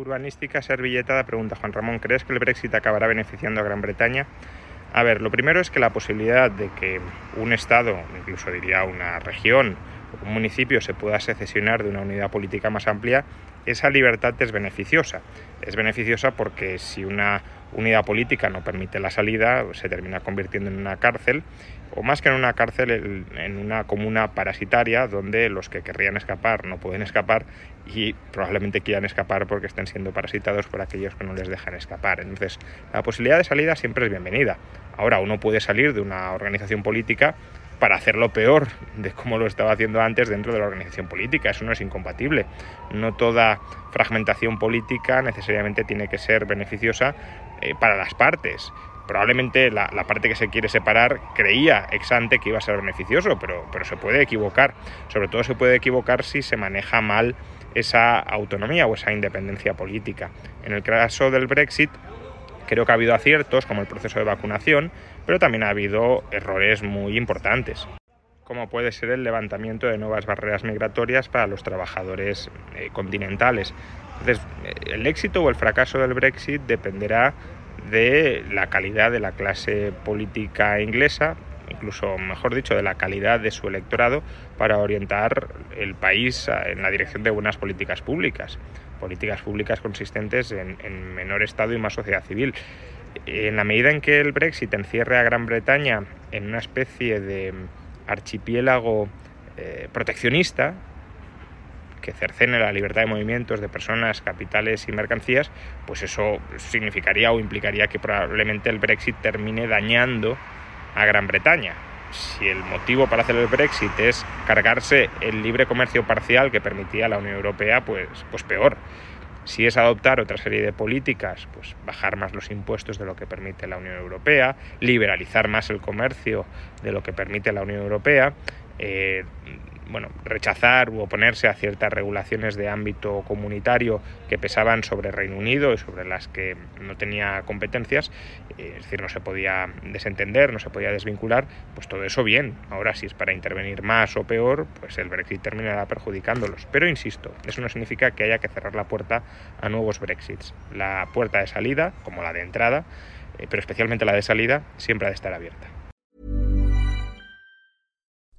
Urbanística servilletada pregunta Juan Ramón, ¿crees que el Brexit acabará beneficiando a Gran Bretaña? A ver, lo primero es que la posibilidad de que un Estado, incluso diría una región, un municipio se pueda secesionar de una unidad política más amplia, esa libertad es beneficiosa. Es beneficiosa porque si una unidad política no permite la salida, se termina convirtiendo en una cárcel, o más que en una cárcel, en una comuna parasitaria donde los que querrían escapar no pueden escapar y probablemente quieran escapar porque estén siendo parasitados por aquellos que no les dejan escapar. Entonces, la posibilidad de salida siempre es bienvenida. Ahora, uno puede salir de una organización política para hacerlo peor de cómo lo estaba haciendo antes dentro de la organización política. Eso no es incompatible. No toda fragmentación política necesariamente tiene que ser beneficiosa eh, para las partes. Probablemente la, parte que se quiere separar creía ex ante que iba a ser beneficioso, pero, pero se puede equivocar. Sobre todo se puede equivocar si se maneja mal esa autonomía o esa independencia política. En el caso del Brexit, creo que ha habido aciertos como el proceso de vacunación, pero también ha habido errores muy importantes como puede ser el levantamiento de nuevas barreras migratorias para los trabajadores eh, continentales. Entonces, eh, el éxito o el fracaso del Brexit dependerá de la calidad de la clase política inglesa, incluso mejor dicho, de la calidad de su electorado para orientar el país en la dirección de buenas políticas públicas, políticas públicas consistentes en, menor Estado y más sociedad civil. En la medida en que el Brexit encierre a Gran Bretaña en una especie de archipiélago eh, proteccionista, que cercene la libertad de movimientos de personas, capitales y mercancías, pues eso significaría o implicaría que probablemente el Brexit termine dañando a Gran Bretaña. Si el motivo para hacer el Brexit es cargarse el libre comercio parcial que permitía la Unión Europea, pues, pues peor. Si es adoptar otra serie de políticas, pues bajar más los impuestos de lo que permite la Unión Europea, liberalizar más el comercio de lo que permite la Unión Europea, eh, bueno, rechazar u oponerse a ciertas regulaciones de ámbito comunitario que pesaban sobre Reino Unido y sobre las que no tenía competencias, eh, es decir, no se podía desentender, no se podía desvincular, pues todo eso bien. Ahora, si es para intervenir más o peor, pues el Brexit terminará perjudicándolos. Pero insisto, eso no significa que haya que cerrar la puerta a nuevos Brexits. La puerta de salida, como la de entrada, eh, pero especialmente la de salida, siempre ha de estar abierta.